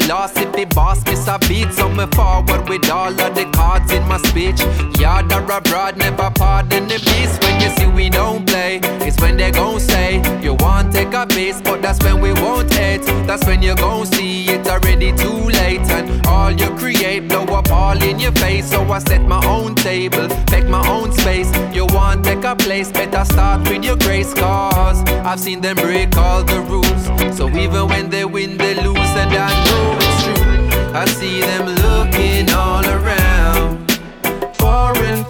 A it's when they gon' say you want take a piece, but that's when we won't hate. That's when you gon' see it already too late, and all you create blow up all in your face. So I set my own table, take my own space. You want take a place, better start with your grace, cause I've seen them break all the rules. So even when they win, they lose, and I know it's true. I see them looking all around, far and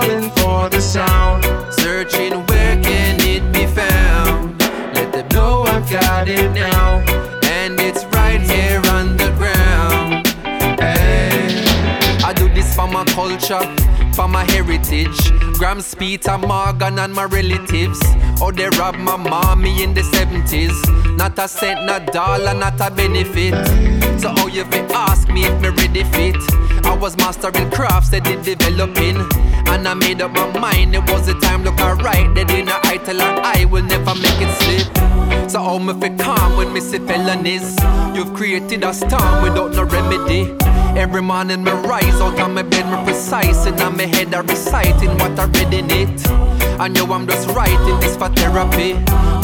calling for the sound, searching where can it be found. Let them know I've got it now, and it's right here underground. Hey. I do this for my culture for my heritage. Grams, Peter, Morgan, and my relatives. Oh, they robbed my mommy in the 70s. Not a cent, not a dollar, not a benefit. So, oh, you fi ask me if me ready fit. I was mastering crafts that did developing. And I made up my mind, it was the time look alright. They didn't I tell I will never make it slip. So, oh, me fi calm when me see felonies. You've created a storm without no remedy. Every morning me rise out of my bed, me precise And on my head I reciting what I read in it I know I'm just writing this for therapy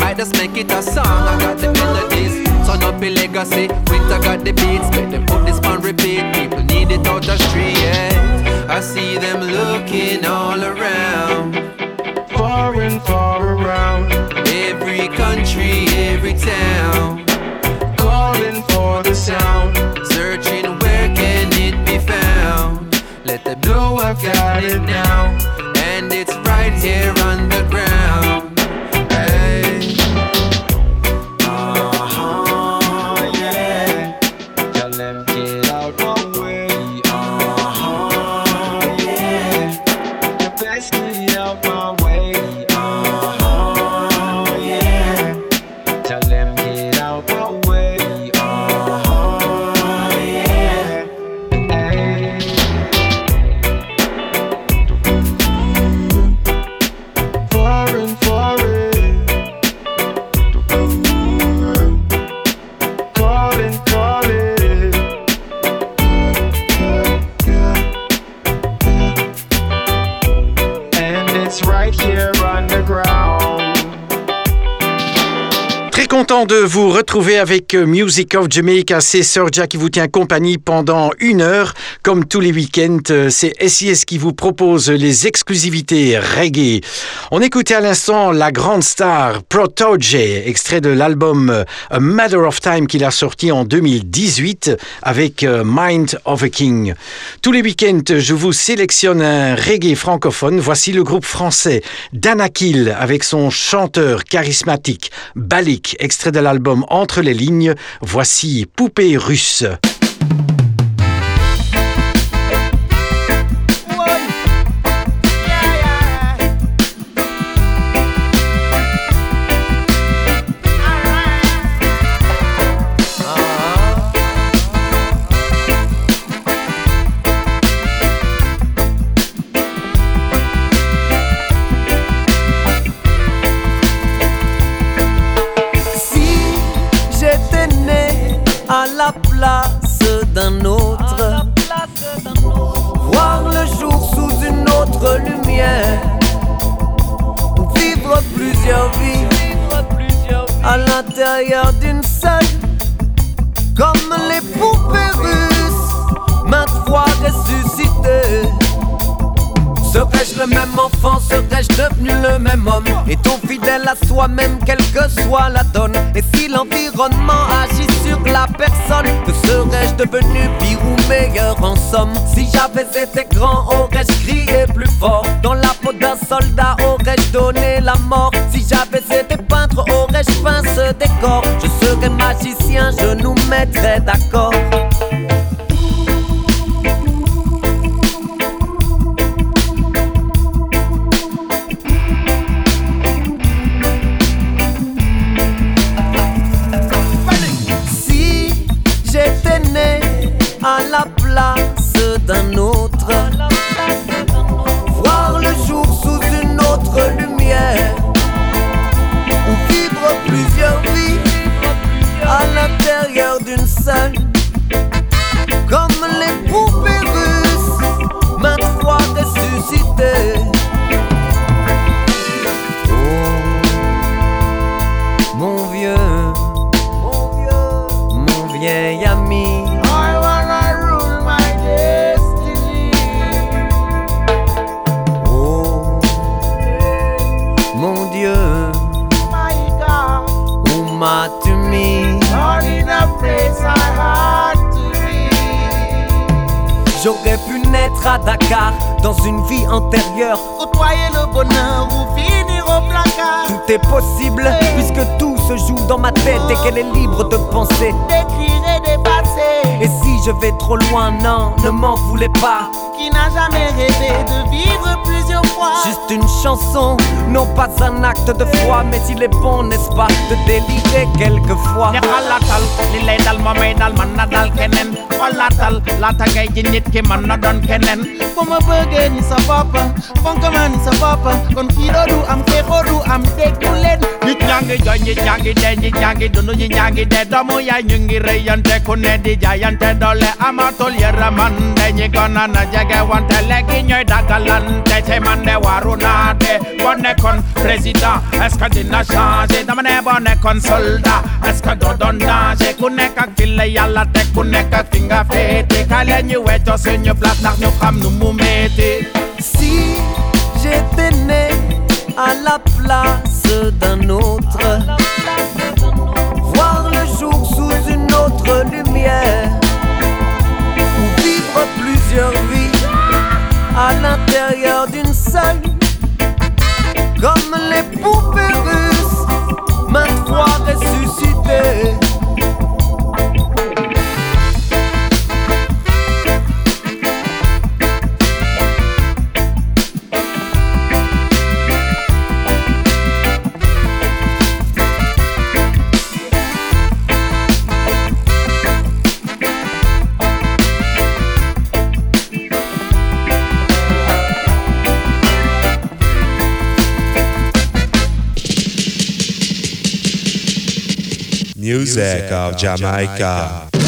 Might just make it a song, I got the melodies Turn up a legacy, winter got the beats Make them put this on repeat, people need it out the street yeah. I see them looking all around Far and far Every country, every town. Calling for the sound Searching where can it be found. Let them know I've got it now And it's right here underground de vous retrouver avec euh, Music of Jamaica. C'est Jack qui vous tient compagnie pendant une heure. Comme tous les week-ends, euh, c'est SIS qui vous propose les exclusivités reggae. On écoutait à l'instant la grande star Protoje, extrait de l'album euh, A Matter of Time qu'il a sorti en 2018 avec Mind of a King. Tous les week-ends, je vous sélectionne un reggae francophone. Voici le groupe français Danakil avec son chanteur charismatique Balik, extrait de l'album Entre les lignes. Voici Poupée russe. L'intérieur d'une seule. Comme les poupées russes, maintes fois ressuscitées. Serais-je le même enfant, serais-je devenu le même homme? Est-on fidèle à soi-même, quelle que soit la donne Et si l'environnement agit sur la personne Que serais-je devenu pire meilleur en somme. Si j'avais été grand, aurais-je crié plus fort? Dans la peau d'un soldat, aurais-je donné la mort? Si j'avais été peintre, aurais-je peint ce décor? Je serais magicien, je nous mettrais d'accord Et si je vais trop loin, non, ne m'en voulez pas. Qui n'a jamais rêvé de vivre plusieurs fois. Juste une chanson, non pas un acte de foi, mais il est bon, n'est-ce pas, de délirer quelquefois. xolaatal laata ngay ji nit ki mën na doon keneen bu ma bëggee ni sa bopp fonk ma ni sa bopp kon kii du am xeexoo du am déggu leen nit ñaa ngi jooy nit ñaa ngi dee nit ñaa ngi dund nit ñaa ngi dee doomu yaay ñu ngi rëyante ku ne yërmande ñi gona na wante dagalante te de waru naa de boo nekkoon président est-ce que dina changer dama ne boo nekkoon soldat est-ce que doo doon danger ku nekk ak fi la yàlla teg ku nekk ak fi nga féete kale ñu xam nu mu métti Si j'étais né à la place d'un autre, lumière, ou vivre plusieurs vies à l'intérieur d'une seule, comme les poupées russes, maintes fois ressuscitées. Music of Jamaica.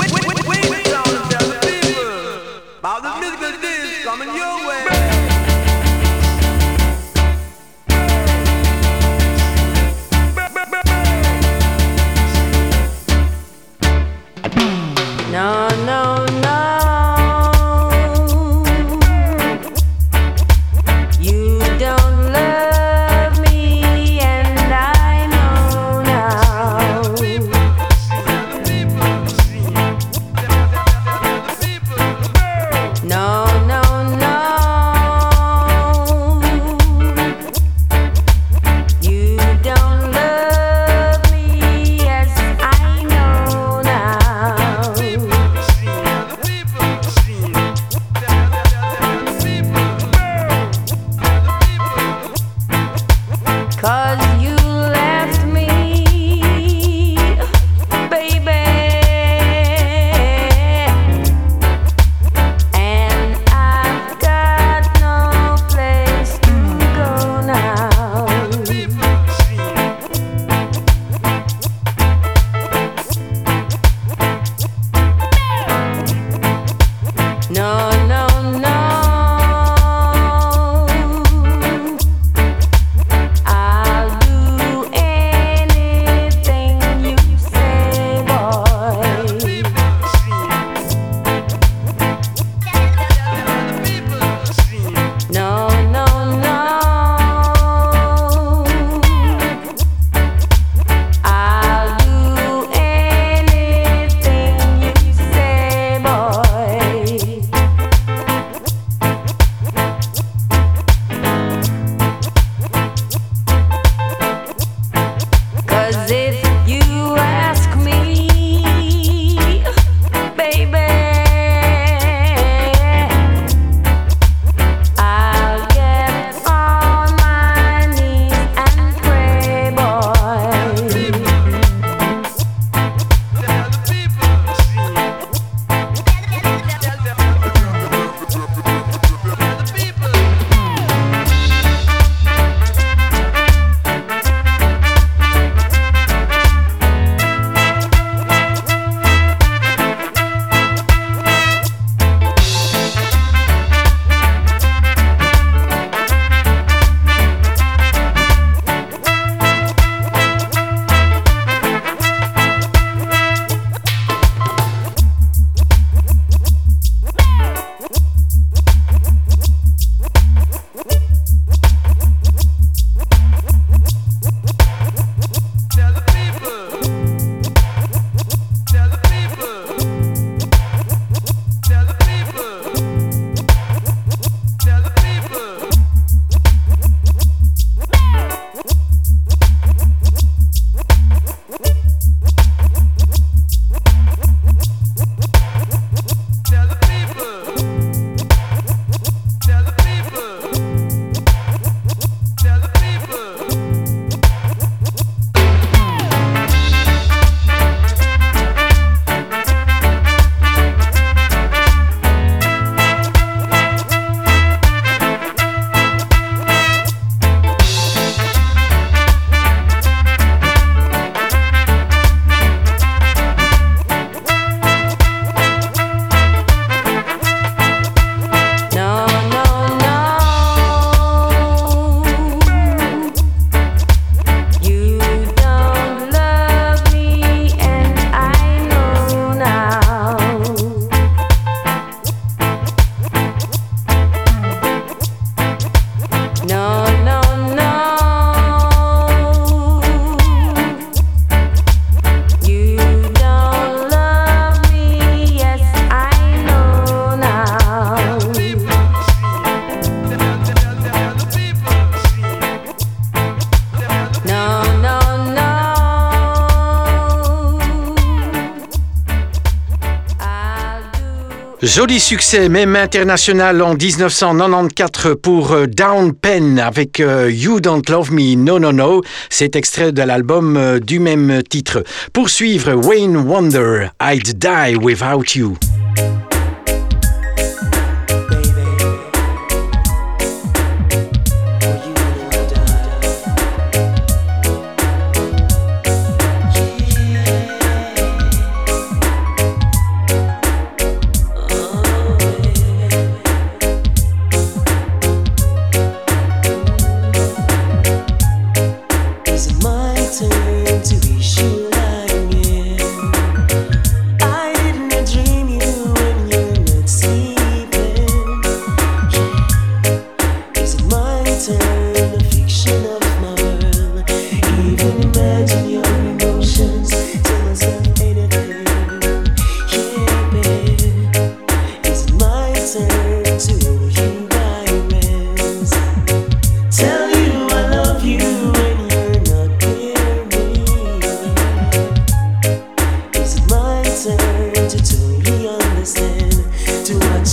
Joli succès, même international en 1994 pour euh, Down Pen avec euh, You Don't Love Me, No No No. C'est extrait de l'album euh, du même titre. Pour suivre Wayne Wonder, I'd Die Without You.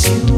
Brussels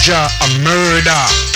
Serja a murder.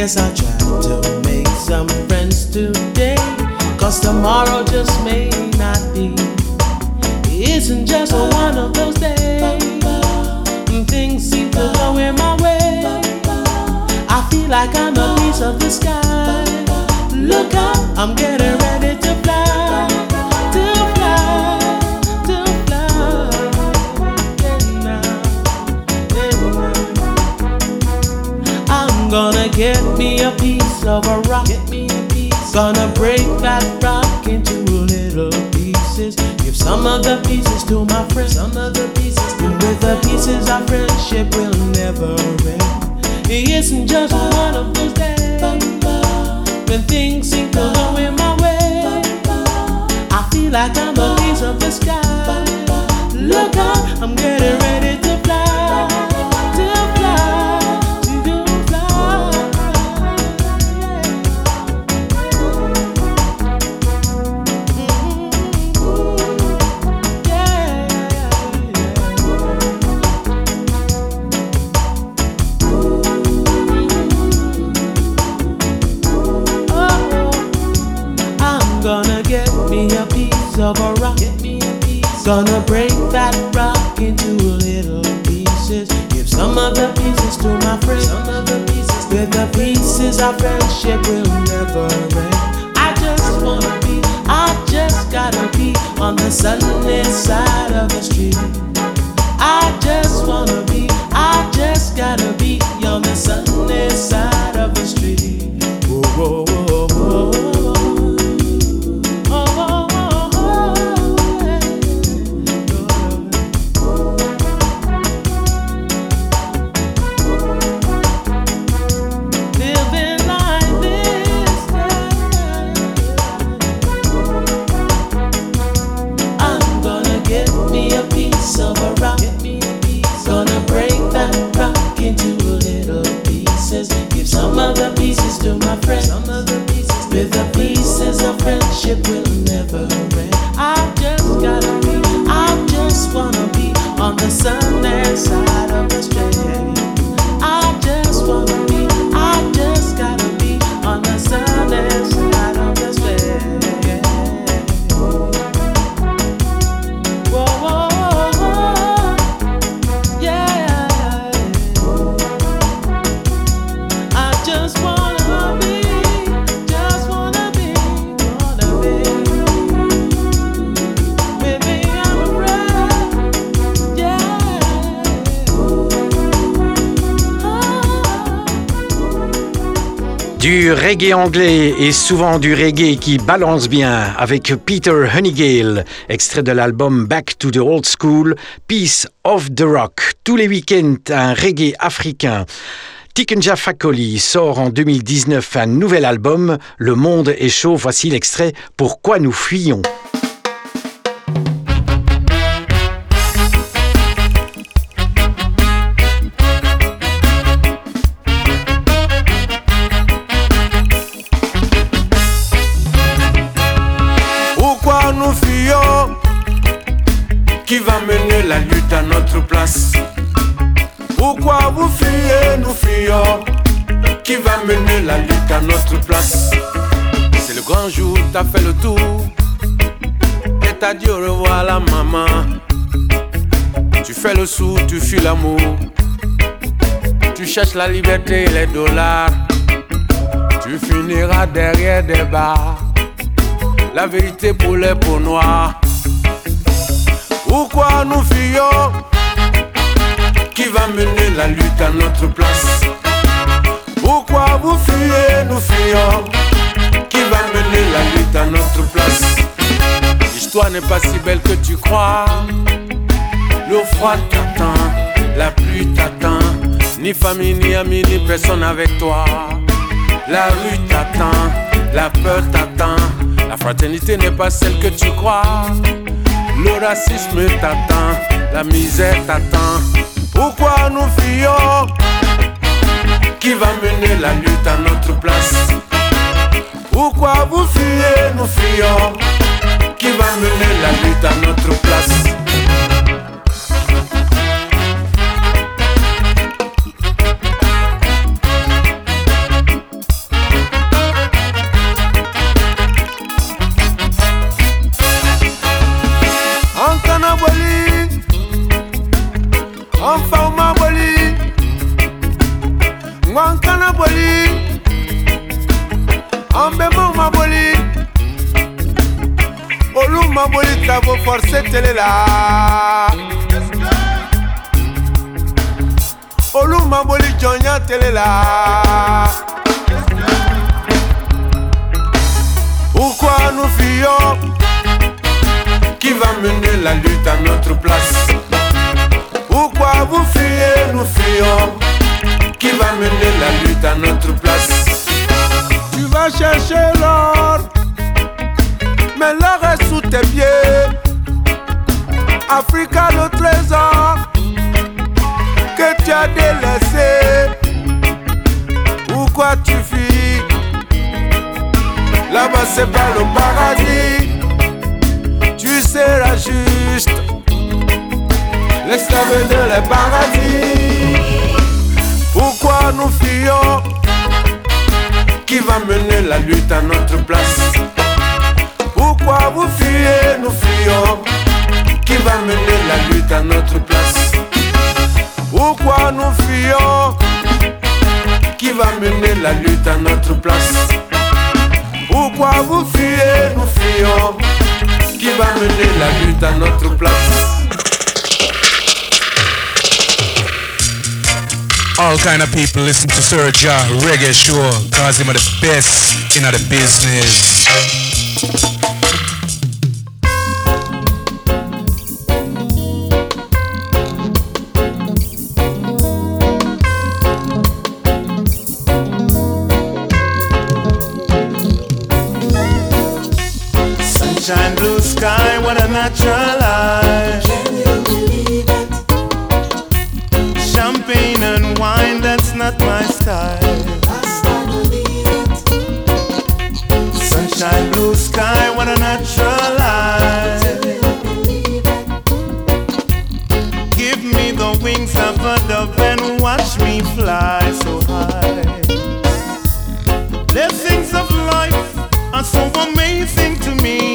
Guess I'll try to make some friends today. Cause tomorrow just may not be. Isn't just one of those days. Things seem to go in my way. I feel like I'm a piece of the sky. Look up, I'm getting ready me a piece of a rock. Gonna break that rock into little pieces. Give some of the pieces to my friends. Some of the pieces. And with the pieces, our friendship will never end. It isn't just one of those days when things seem to go in my way. I feel like I'm a piece of the sky. Look out, I'm getting reggae anglais et souvent du reggae qui balance bien avec Peter Honeygale, extrait de l'album Back to the Old School, Piece of the Rock. Tous les week-ends, un reggae africain. Tikenja Fakoli sort en 2019 un nouvel album, Le Monde est chaud. Voici l'extrait Pourquoi nous fuyons. Vous fuyez, nous fuyons Qui va mener la lutte à notre place? C'est le grand jour, t'as fait le tour. Et t'as dit au revoir la maman. Tu fais le sou, tu fuis l'amour. Tu cherches la liberté et les dollars. Tu finiras derrière des bars. La vérité pour les peaux noires. Pourquoi nous fuyons? Qui va mener la lutte à notre place Pourquoi vous fuyez, nous fuyons Qui va mener la lutte à notre place? L'histoire n'est pas si belle que tu crois. L'eau froide t'attend, la pluie t'attend. Ni famille, ni amis, ni personne avec toi. La rue t'attend, la peur t'attend. La fraternité n'est pas celle que tu crois. Le racisme t'attend, la misère t'attend. Pourquoi nous fuyons Qui va mener la lutte à notre place Pourquoi vous fuyez, nous fuyons Qui va mener la lutte à notre place forcette elle est là. Oluma Boli Jonya elle est là. Pourquoi nous fuyons? Qui va mener la lutte à notre c'est pas le paradis. Tu seras juste. L'esclave de le paradis. Pourquoi nous fuyons? Qui va mener la lutte à notre place? Pourquoi vous fuyez, nous fuyons. Qui va mener la lutte à notre place? Pourquoi nous fuyons? Qui va mener la lutte à notre place? vous nous fuyons. Qui va mener la lutte à notre place? All kind of people listen to Sir Serja Reggae Show, cause him are the best in the business. things of life are so amazing to me.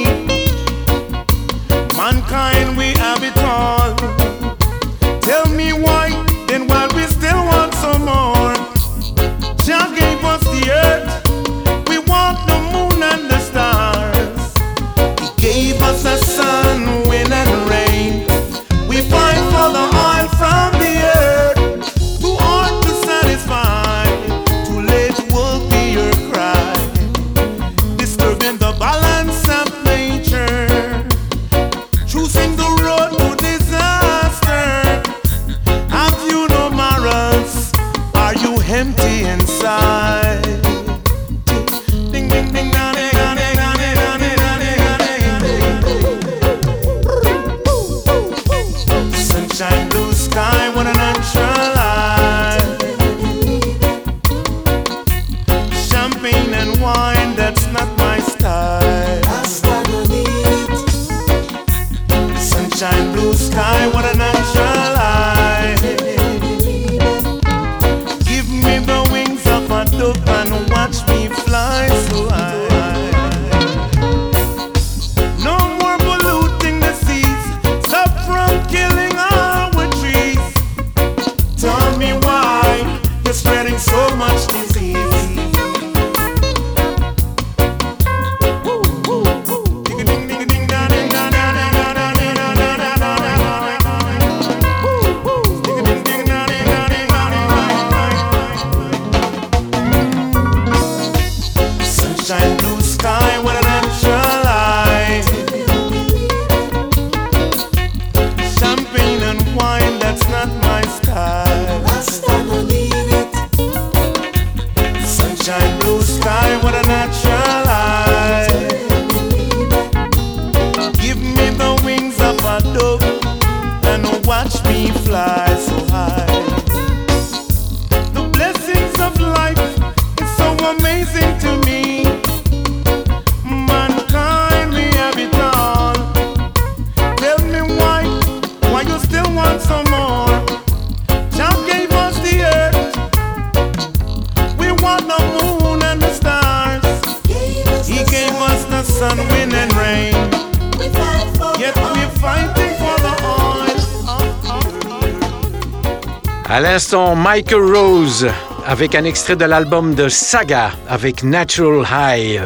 l'instant Michael Rose avec un extrait de l'album de Saga avec Natural High.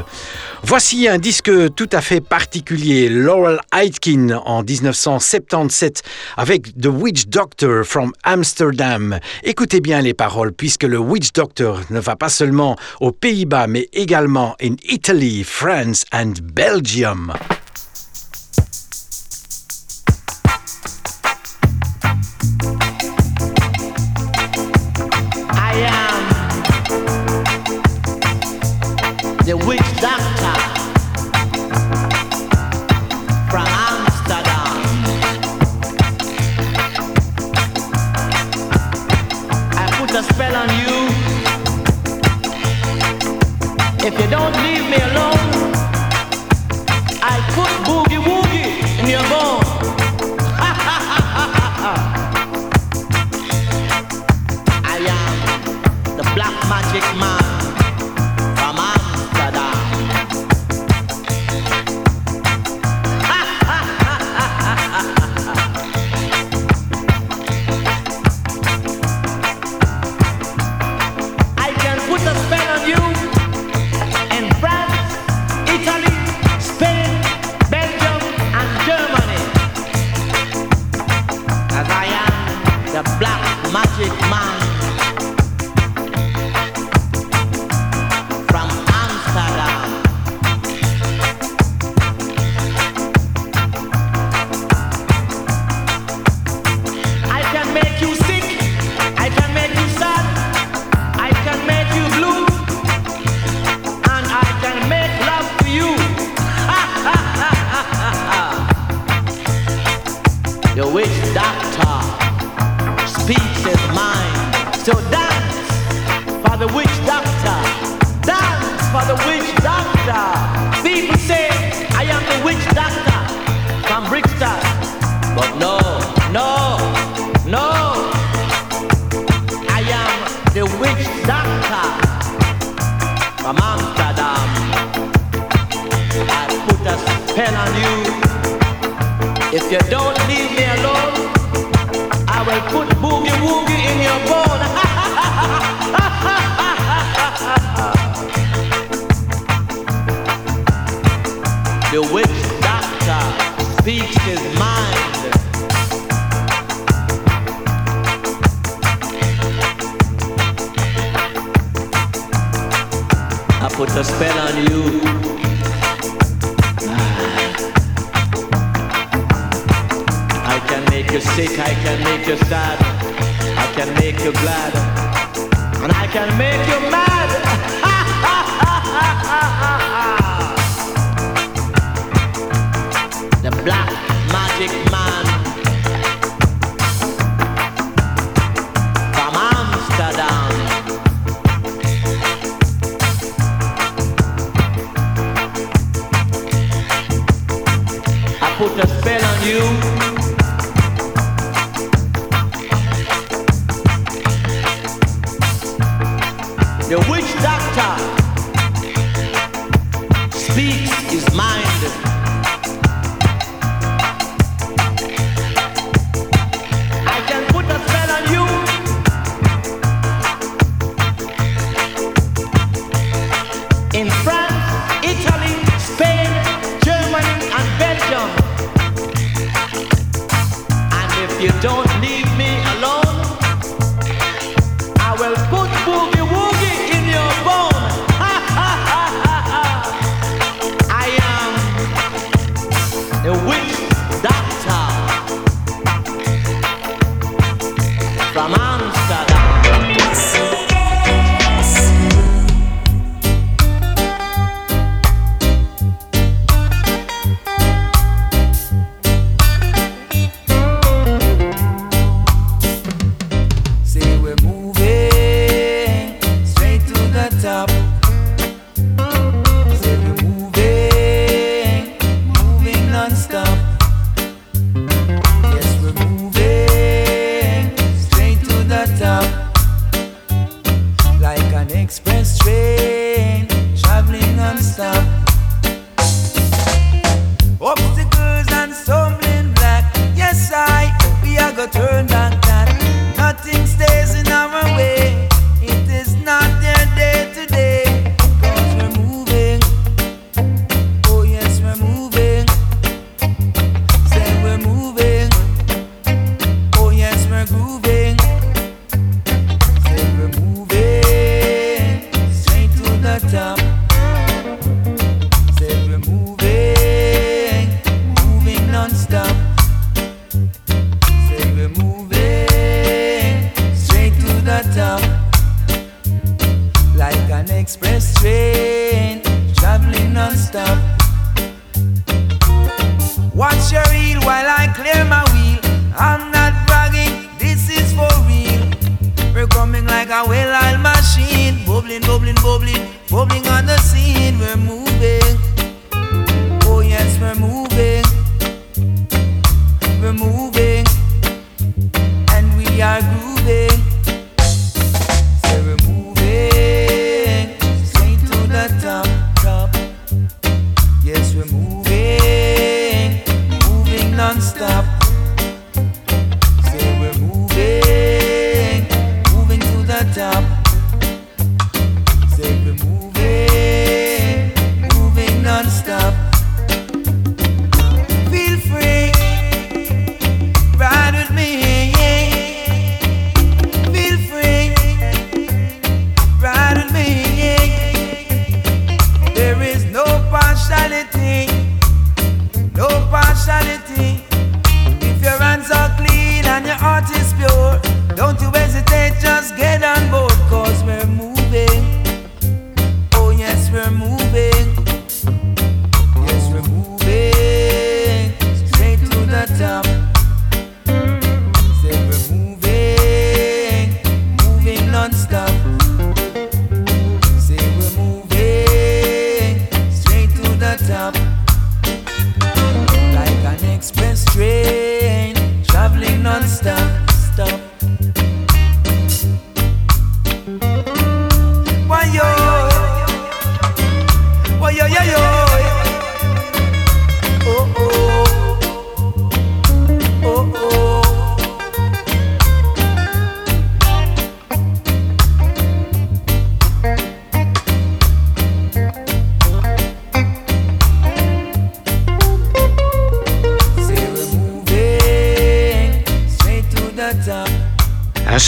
Voici un disque tout à fait particulier, Laurel Aitken en 1977 avec The Witch Doctor from Amsterdam. Écoutez bien les paroles puisque le Witch Doctor ne va pas seulement aux Pays-Bas mais également in Italy, France and Belgium. The witch doctor from Amsterdam. I put a spell on you. If you don't leave me alone, I put boogie woogie in your bone. Go make you that. and I can make you It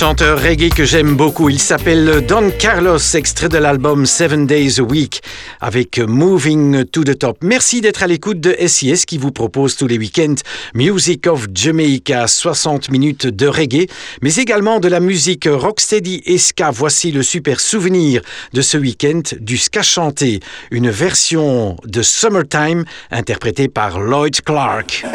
chanteur reggae que j'aime beaucoup. Il s'appelle Don Carlos, extrait de l'album Seven Days a Week avec Moving to the Top. Merci d'être à l'écoute de SIS qui vous propose tous les week-ends Music of Jamaica, 60 minutes de reggae, mais également de la musique rocksteady et ska. Voici le super souvenir de ce week-end du ska chanté, une version de Summertime interprétée par Lloyd Clark.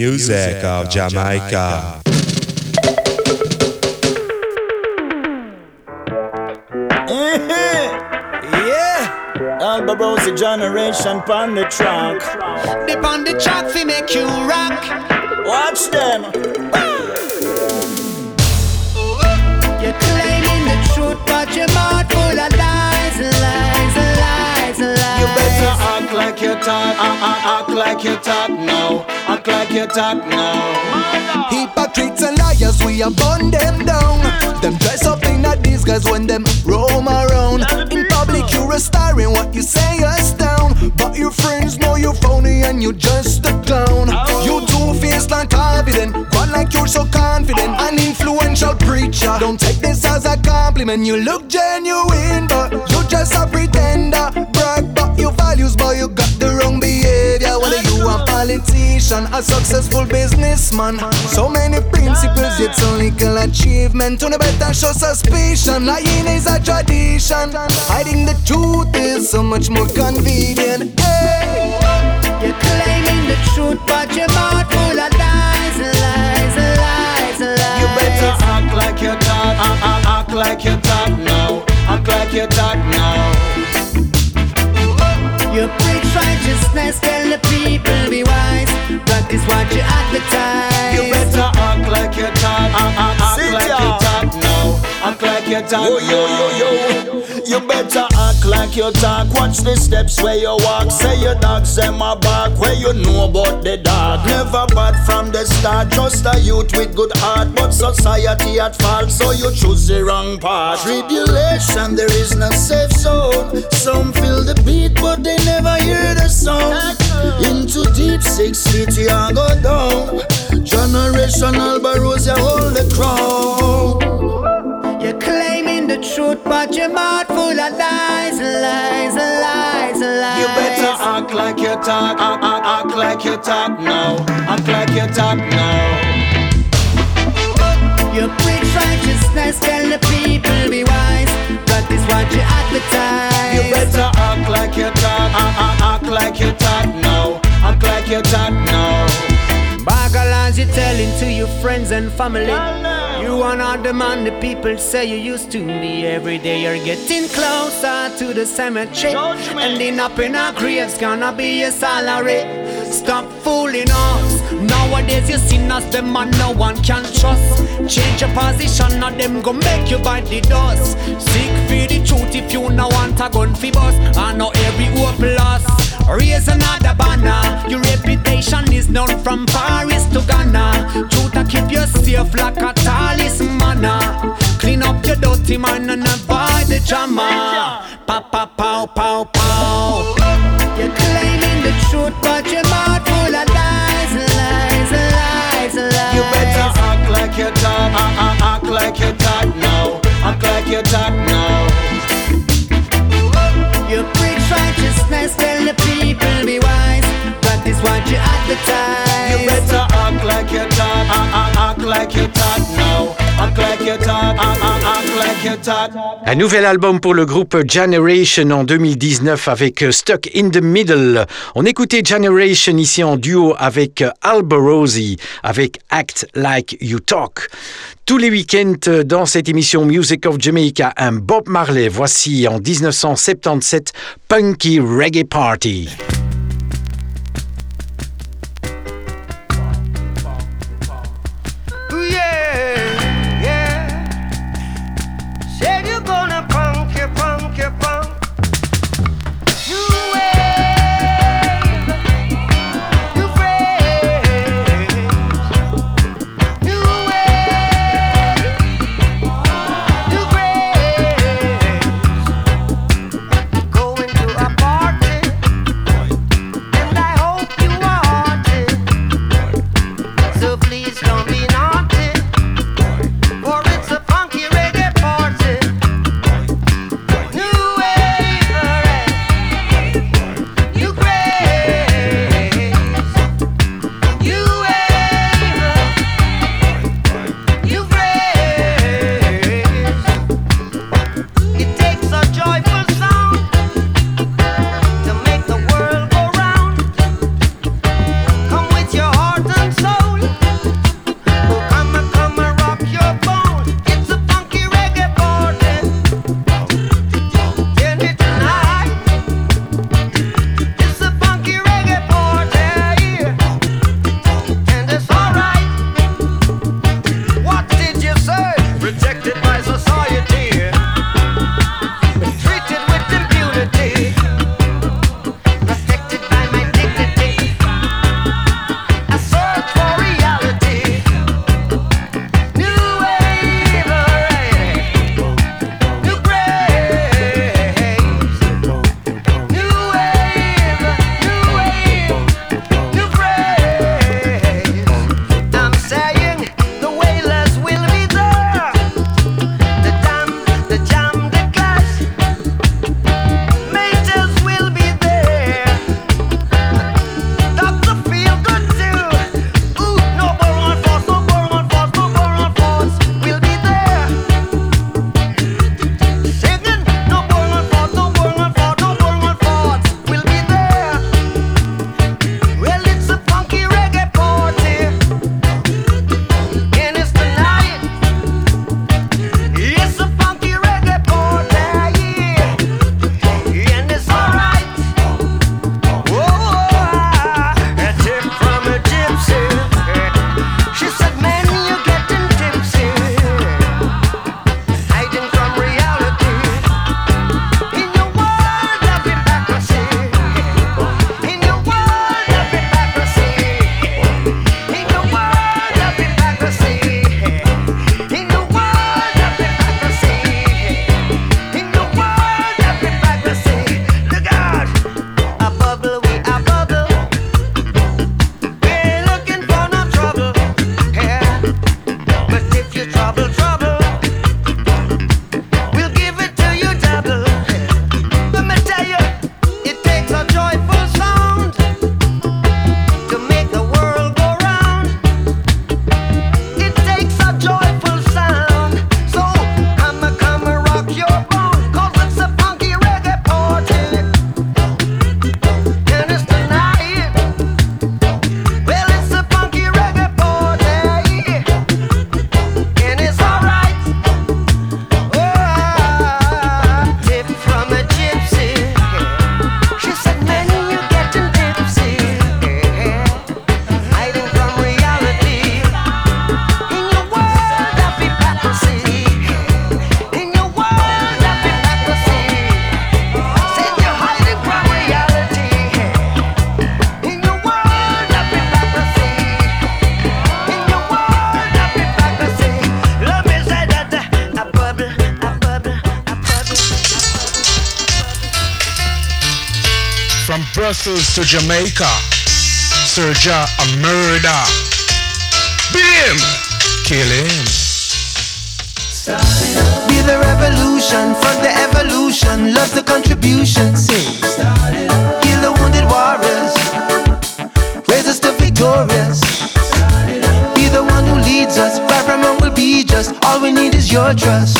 music of Jamaica. Mm-hmm. yeah, Alborosie generation on the track. Dip on the track fi make you rock. Watch them. You're claiming the truth, but your mouth full of lies, lies, lies, lies. You better act like you talk, uh, uh, act like you talk now act like you talk now. Hypocrites and liars, we are burn them down. Them dress up in a disguise when them roam around. In public, you're a star in what you say is down. But your friends know you're phony and you're just a clown. You two-faced and confident, one like you're so confident. An influential preacher. Don't take this as a compliment. You look genuine, but you're just a pretender. Brag about your values, but you got the wrong behavior. Whether you a politician, a successful businessman, so many principles, yet so little achievement. On the better show suspicion, lying is a tradition. Hiding the truth is so much more convenient. Hey. You're claiming the truth, but your mouth full of lies, lies, lies, lies. You better act like you talk, uh, uh, act like you talk now, act like you talk now. You preach righteousness, tell the people be wise. Practice what you advertise. You better act like you talk, uh, act Sit like ya. you talk now, act like you talk Oh, yo, yo, yo. You better act like you talk. Watch the steps where you walk. Say your dogs them a bark. Where you know about the dog. Never bad from the start. Just a youth with good heart, but society at fault. So you choose the wrong path. Tribulation, there is no safe zone. Some feel the beat, but they never hear the sound. Into deep six feet, you go down. Generational barrows, you hold the crown. You're claiming the truth, but your mouth full of lies, lies, lies, lies. You better act like you talk, act, act, act like you talk now, act like you talk now. You preach righteousness, tell the people be wise. Practice what you advertise. You better act like you talk, act, act, act like you talk now, act like you talk now. You're telling to your friends and family. You are not the man the people say you used to be. Every day you're getting closer to the cemetery. Ending up in our graves, gonna be your salary. Stop fooling us. Nowadays you us, them man no one can trust. Change your position, now them go make you bite the dust. Seek for the truth if you no want a gun fi bust. I know every hope lost. Raise another banner. Your reputation is known from Paris to Ghana. Truth to keep you safe like a talisman. Clean up your dirty mind and avoid the drama. Pa pa pow pow pow. You're claiming the truth, but your You better act like you talk, act, act, act like you talk now, act like you talk now. You preach righteousness, tell the people be wise. Practice what you advertise. You better act like you talk, act, act, act like you talk now, Un nouvel album pour le groupe Generation en 2019 avec Stuck in the Middle. On écoutait Generation ici en duo avec Alborosi avec Act Like You Talk. Tous les week-ends dans cette émission Music of Jamaica, un Bob Marley. Voici en 1977 Punky Reggae Party. Brussels to Jamaica. Serja a murder. Bim! Kill him. Be the revolution, fuck the evolution, love the contribution, sing. Heal the wounded warriors, raise us to victorious. Be the one who leads us, far from wrong will be just. All we need is your trust.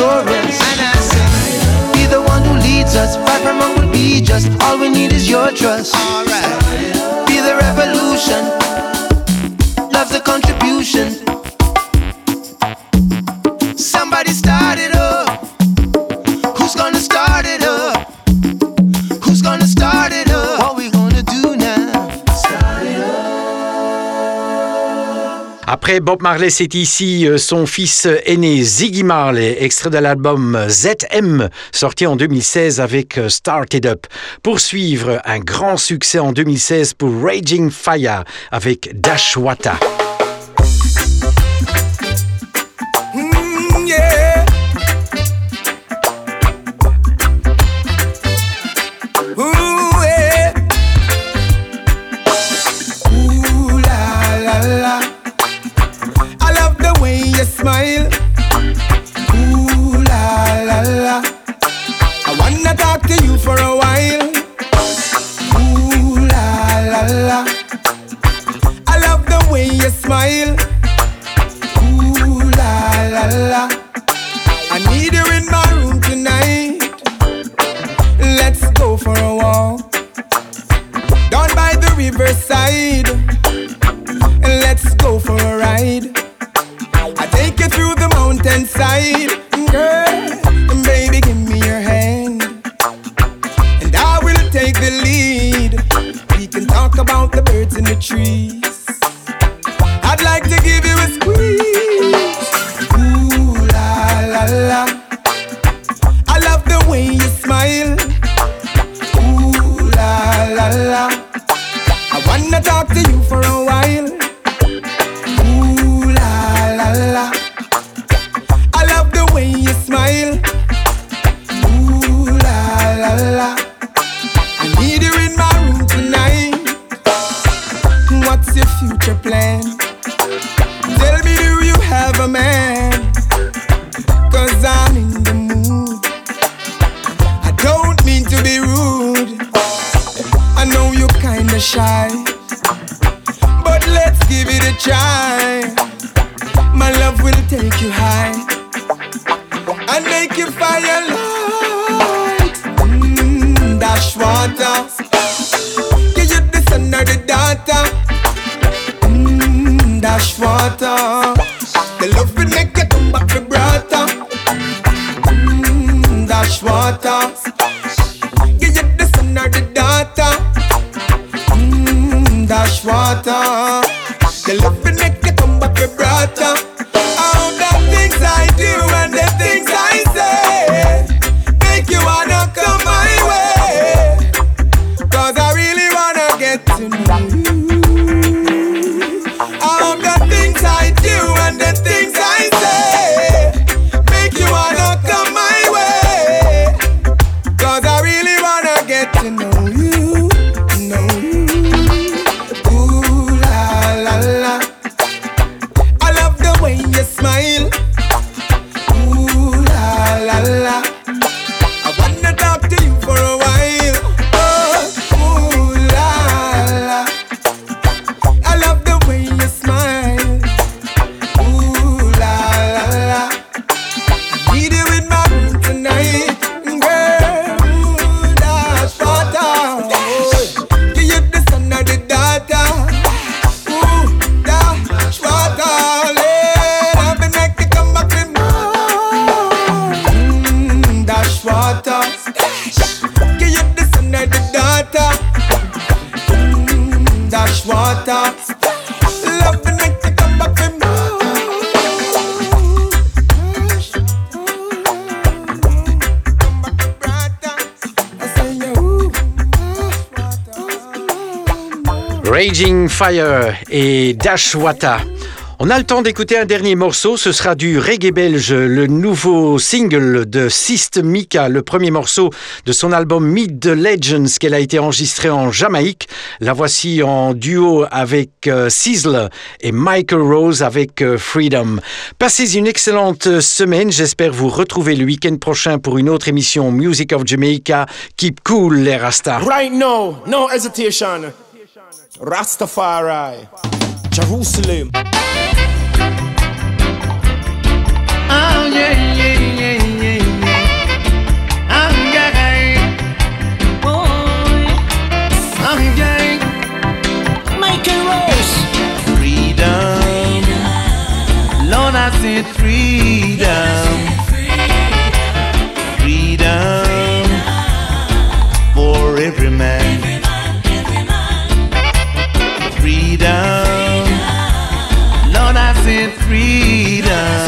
Us victorious. And I say, be the one who leads us. Far from wrong will be just. All we need is your trust. Alright. Be the revolution. Love the contribution. Après Bob Marley, c'est ici euh, son fils aîné Ziggy Marley, extrait de l'album ZM, sorti en 2016 avec euh, Started Up. Pour suivre, un grand succès en 2016 pour Raging Fire avec Dashwata. Smile. Ooh, la, la, la. I wanna talk to you for a while. Ooh, la, la, la. I love the way you smile. Ooh, la, la, la. I need you in my room tonight. Let's go for a walk down by the riverside. Let's go for a ride. The mountainside, girl. Baby, give me your hand, and I will take the lead. We can talk about the birds in the trees. I'd like to give you a squeeze. Ooh la la la. I love the way you smile. Ooh la la la. Fire et Dash Wata. On a le temps d'écouter un dernier morceau, ce sera du reggae belge, le nouveau single de Sist Mika, le premier morceau de son album Meet the Legends qu'elle a été enregistrée en Jamaïque. La voici en duo avec euh, Sizzle et Michael Rose avec euh, Freedom. Passez une excellente euh, semaine, j'espère vous retrouver le week-end prochain pour une autre émission Music of Jamaica. Keep cool les Rasta. Right now, no hesitation. Rastafari, Jerusalem. Oh, yeah, yeah, yeah, yeah. Oh, yeah. Oh, yeah. Rose. Freedom. Freedom. Freedom. freedom. Lord, I said freedom.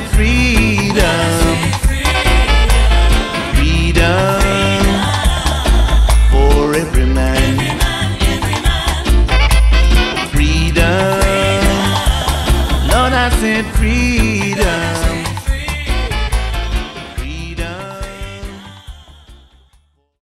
Lord,